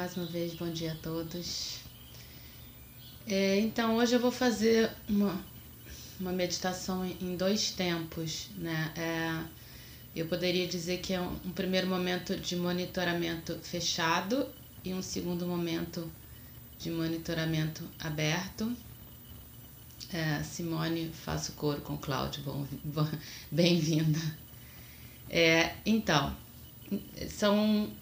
mais uma vez, bom dia a todos. É, então, hoje eu vou fazer uma, uma meditação em dois tempos, né? É, eu poderia dizer que é um, um primeiro momento de monitoramento fechado e um segundo momento de monitoramento aberto. É, Simone, faço coro com Cláudio, bom, bom, bem-vinda. É, então, são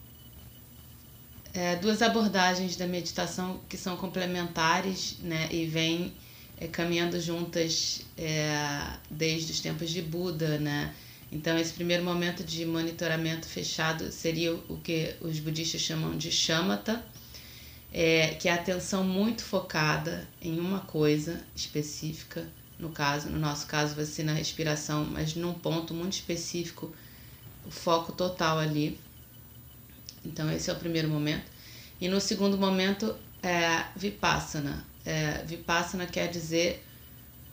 é, duas abordagens da meditação que são complementares né, e vêm é, caminhando juntas é, desde os tempos de Buda. Né? Então, esse primeiro momento de monitoramento fechado seria o, que os budistas chamam de shamatha, é, que é a atenção muito focada em uma coisa específica. No caso, no nosso caso, vai ser na respiração, mas num ponto muito específico, o foco total ali. Então, esse é o primeiro momento. E no segundo momento, é Vipassana. É, Vipassana quer dizer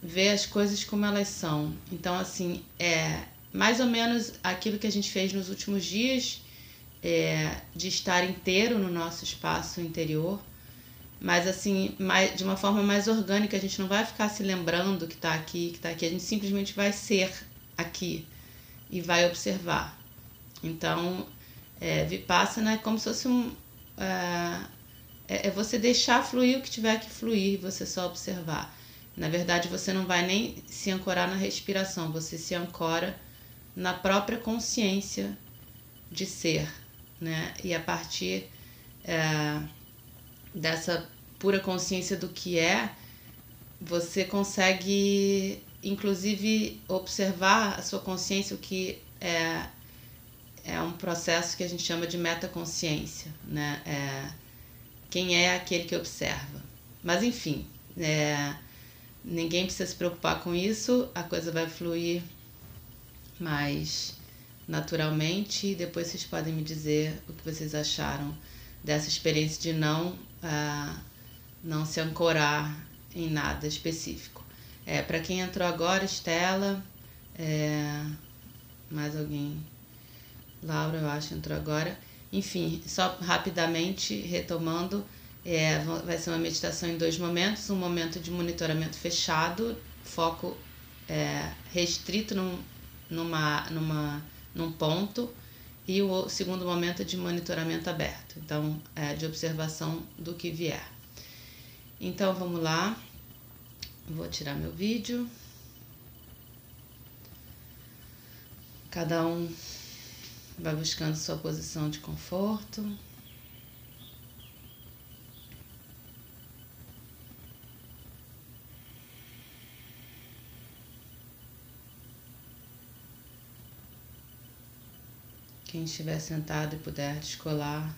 ver as coisas como elas são. Então, assim, é mais ou menos aquilo que a gente fez nos últimos dias, é, de estar inteiro no nosso espaço interior, mas assim, mais, de uma forma mais orgânica. A gente não vai ficar se lembrando que está aqui, que está aqui. A gente simplesmente vai ser aqui e vai observar. Então, é, Vipassana é como se fosse um. É, é você deixar fluir o que tiver que fluir, você só observar. Na verdade, você não vai nem se ancorar na respiração, você se ancora na própria consciência de ser, né? E a partir é, dessa pura consciência do que é, você consegue, inclusive, observar a sua consciência, o que é é um processo que a gente chama de metaconsciência, né? É, quem é aquele que observa. Mas enfim, é, ninguém precisa se preocupar com isso, a coisa vai fluir mais naturalmente e depois vocês podem me dizer o que vocês acharam dessa experiência de não, ah, não se ancorar em nada específico. É, Para quem entrou agora, Estela, é, mais alguém Laura, eu acho, entrou agora. Enfim, só rapidamente retomando, é, vai ser uma meditação em dois momentos: um momento de monitoramento fechado, foco é, restrito num, numa, numa, num ponto, e o segundo momento de monitoramento aberto, então, é, de observação do que vier. Então, vamos lá. Vou tirar meu vídeo. Cada um Vai buscando sua posição de conforto. Quem estiver sentado e puder descolar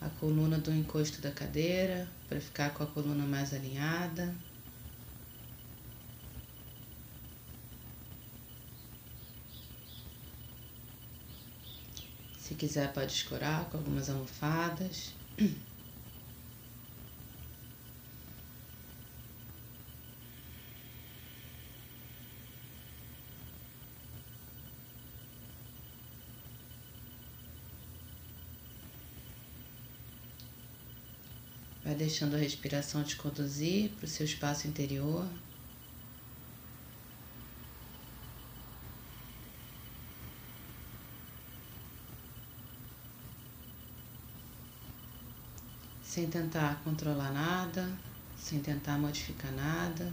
a coluna do encosto da cadeira para ficar com a coluna mais alinhada. Quiser, pode escorar com algumas almofadas. Vai deixando a respiração te conduzir para o seu espaço interior. Sem tentar controlar nada, sem tentar modificar nada.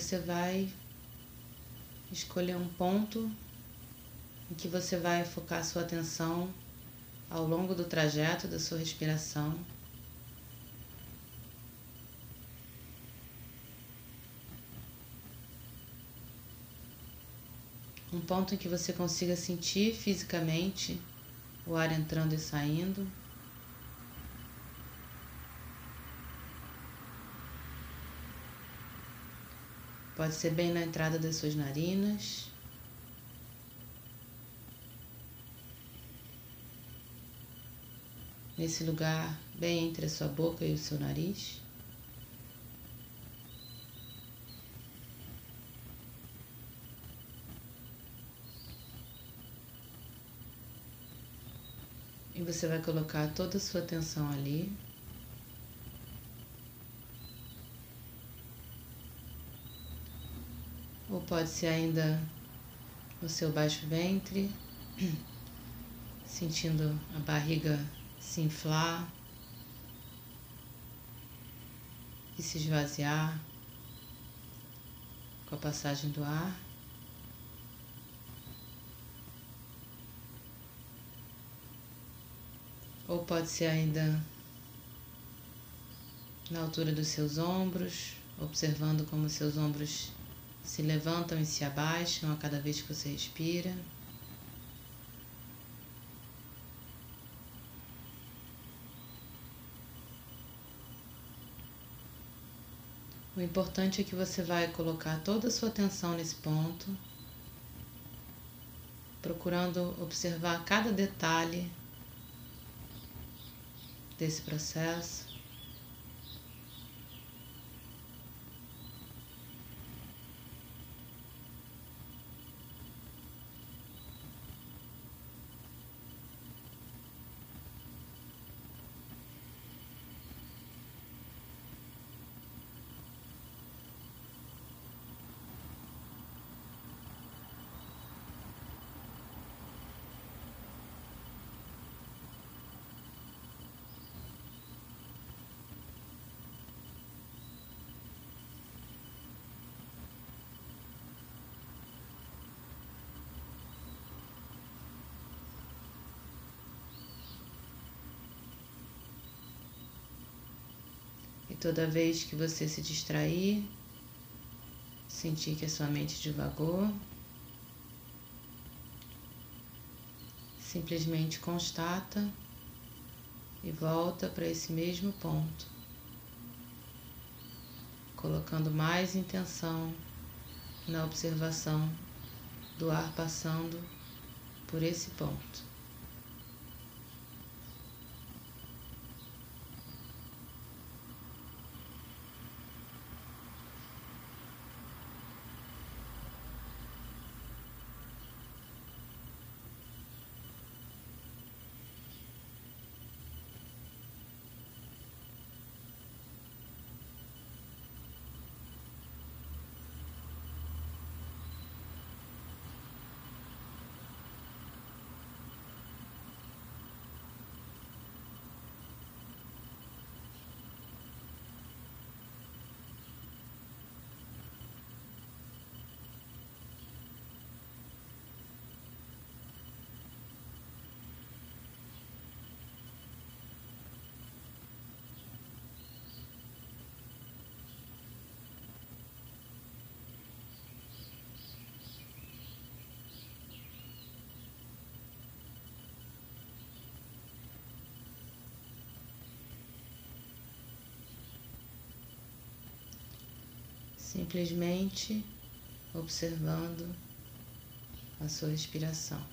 Você vai escolher um ponto em que você vai focar sua atenção ao longo do trajeto da sua respiração. Um ponto em que você consiga sentir fisicamente o ar entrando e saindo. Pode ser bem na entrada das suas narinas. Nesse lugar bem entre a sua boca e o seu nariz. E você vai colocar toda a sua atenção ali. Ou pode ser ainda no seu baixo ventre, sentindo a barriga se inflar e se esvaziar com a passagem do ar. Ou pode ser ainda na altura dos seus ombros, observando como seus ombros se levantam e se abaixam a cada vez que você respira. O importante é que você vai colocar toda a sua atenção nesse ponto, procurando observar cada detalhe desse processo. Toda vez que você se distrair, sentir que a sua mente divagou, simplesmente constata e volta para esse mesmo ponto, colocando mais intenção na observação do ar passando por esse ponto. Simplesmente observando a sua respiração.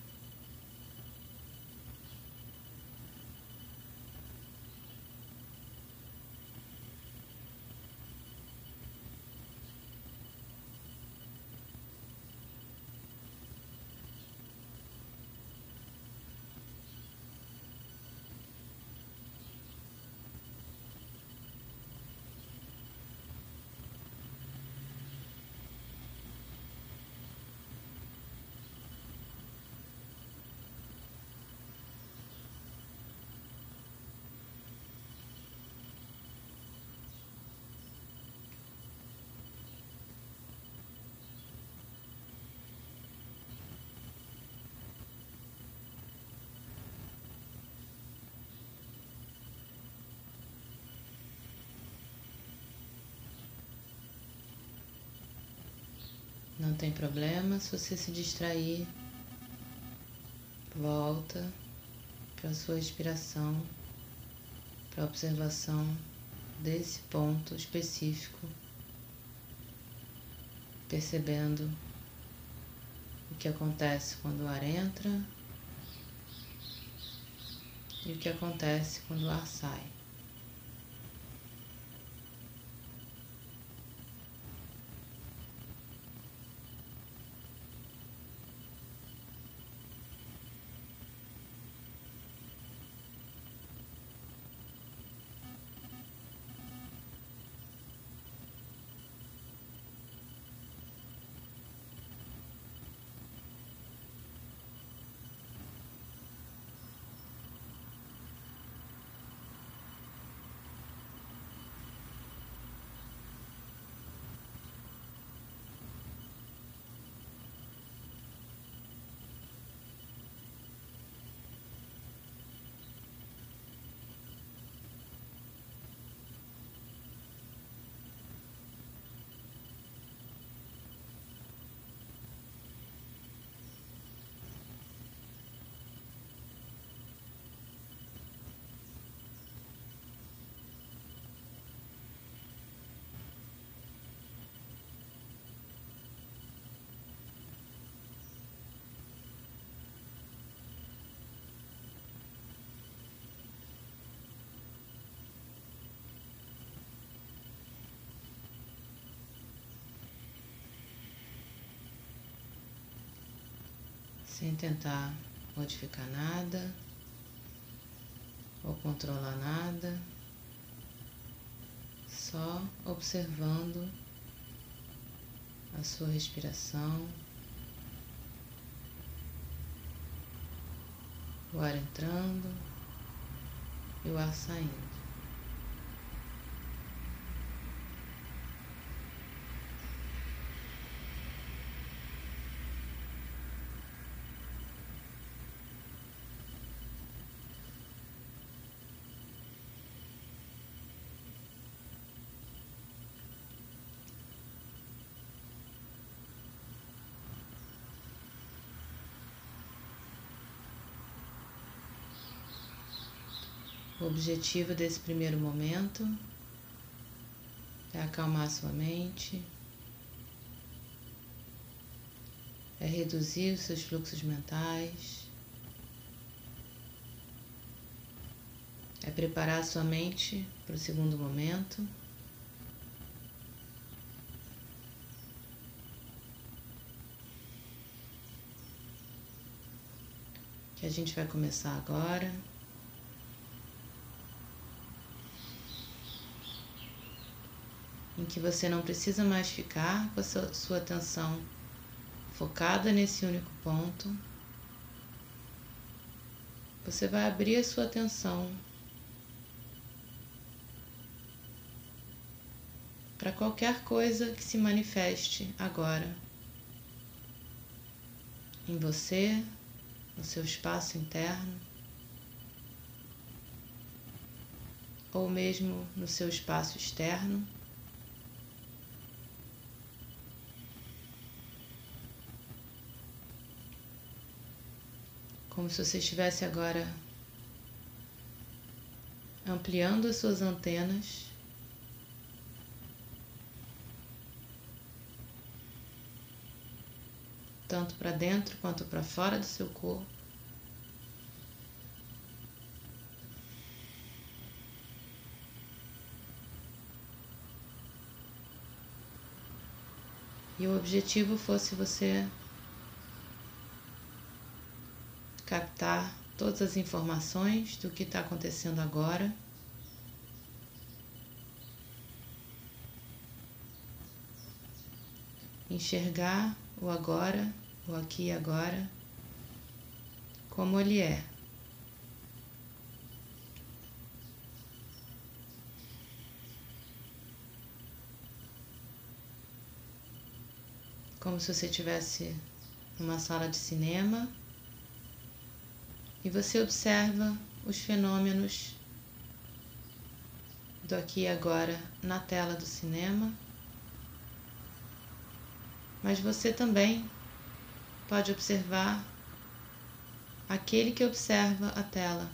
Não tem problema se você se distrair. Volta para a sua respiração, para a observação desse ponto específico, percebendo o que acontece quando o ar entra e o que acontece quando o ar sai. Sem tentar modificar nada ou controlar nada, só observando a sua respiração, o ar entrando e o ar saindo. O objetivo desse primeiro momento é acalmar sua mente, é reduzir os seus fluxos mentais, é preparar sua mente para o segundo momento. Que a gente vai começar agora. Em que você não precisa mais ficar com a sua, atenção focada nesse único ponto. Você vai abrir a sua atenção para qualquer coisa que se manifeste agora em você, no seu espaço interno, ou mesmo no seu espaço externo. Como se você estivesse agora ampliando as suas antenas. Tanto para dentro quanto para fora do seu corpo. E o objetivo fosse você captar todas as informações do que está acontecendo agora. Enxergar o agora, o aqui e agora, como ele é. Como se você estivesse numa sala de cinema e você observa os fenômenos do aqui e agora na tela do cinema. mas você também pode observar aquele que observa a tela.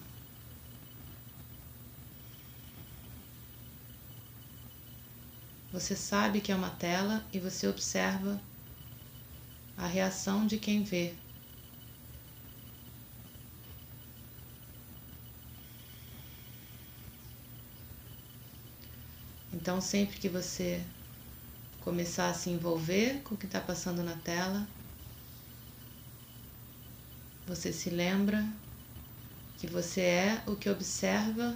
Você sabe que é uma tela e você observa a reação de quem vê. Então, sempre que você começar a se envolver com o que está passando na tela, você se lembra que você é o que observa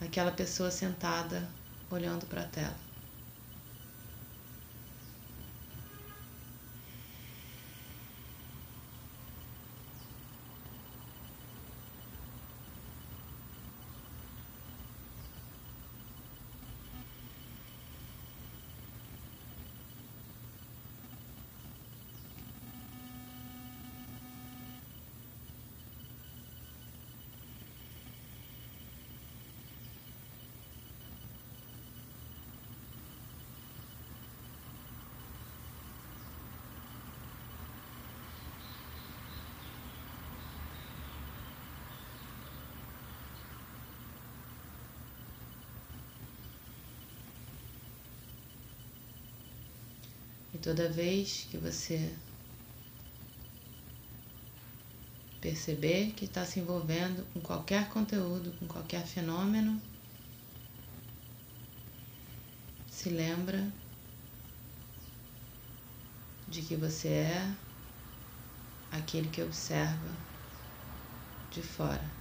aquela pessoa sentada olhando para a tela. E toda vez que você perceber que está se envolvendo com qualquer conteúdo, com qualquer fenômeno, se lembra de que você é aquele que observa de fora.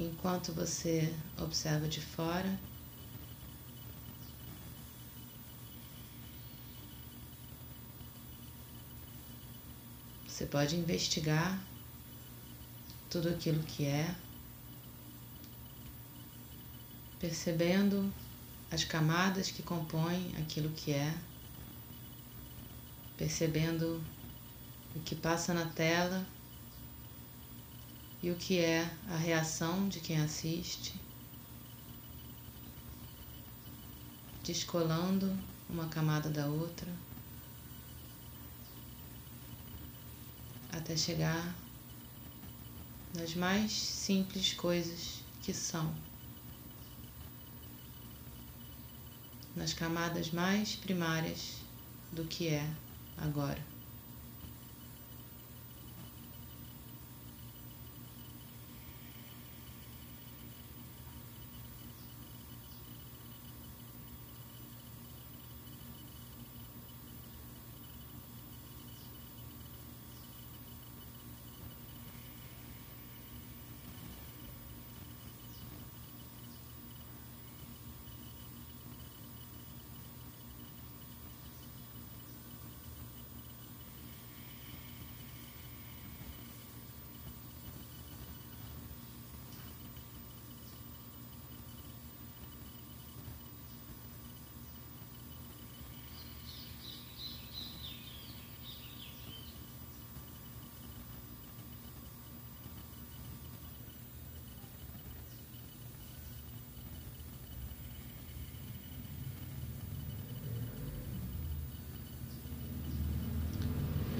Enquanto você observa de fora, você pode investigar tudo aquilo que é, percebendo as camadas que compõem aquilo que é, percebendo o que passa na tela e o que é a reação de quem assiste, descolando uma camada da outra, até chegar nas mais simples coisas que são, nas camadas mais primárias do que é agora.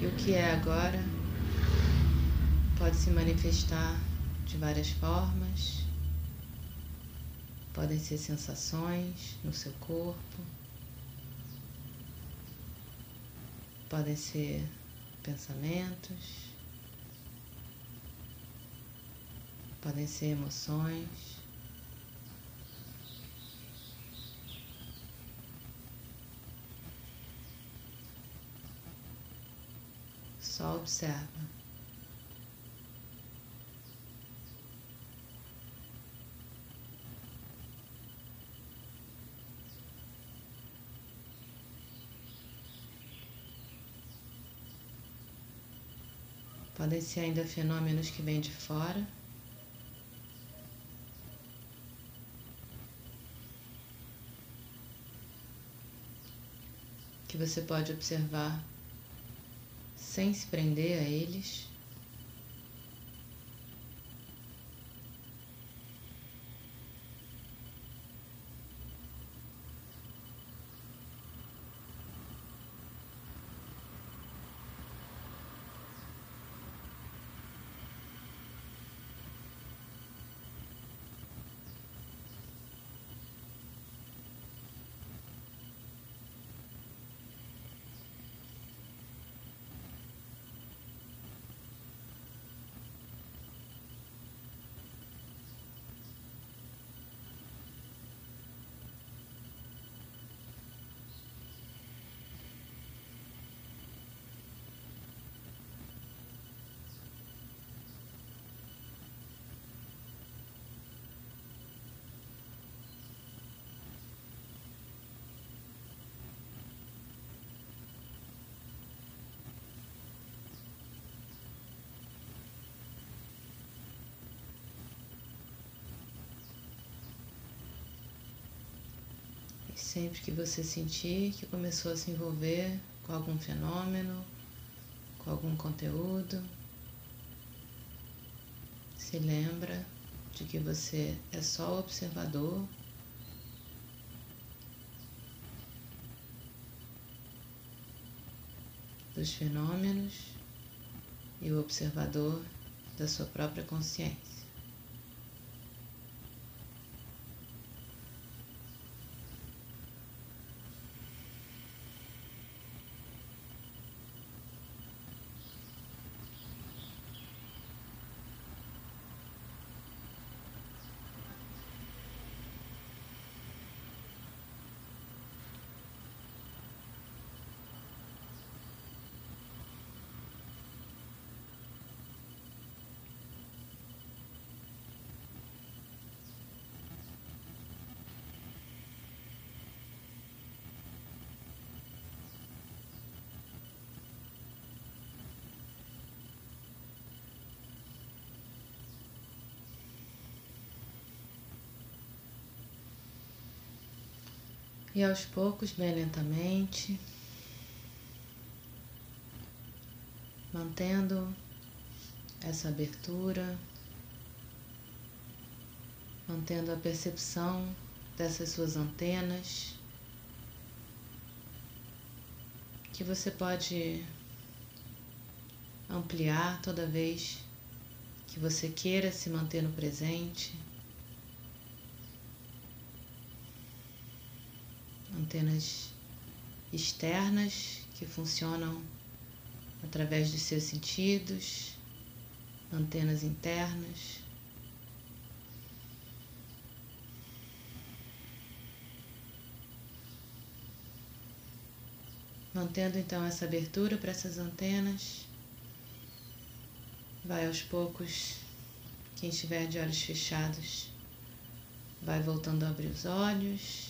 E o que é agora pode se manifestar de várias formas, podem ser sensações no seu corpo, podem ser pensamentos, podem ser emoções. Só observa. Podem ser ainda fenômenos que vêm de fora. Que você pode observar sem se prender a eles. Sempre que você sentir que começou a se envolver com algum fenômeno, com algum conteúdo, se lembra de que você é só observador. Dos fenômenos e o observador da sua própria consciência. E aos poucos, bem lentamente, mantendo essa abertura, mantendo a percepção dessas suas antenas, que você pode ampliar toda vez que você queira se manter no presente. Antenas externas que funcionam através dos seus sentidos, antenas internas. Mantendo então essa abertura para essas antenas, vai aos poucos, quem estiver de olhos fechados, vai voltando a abrir os olhos.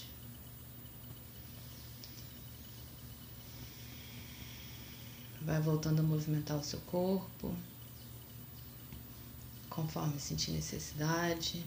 Vai voltando a movimentar o seu corpo, conforme sentir necessidade.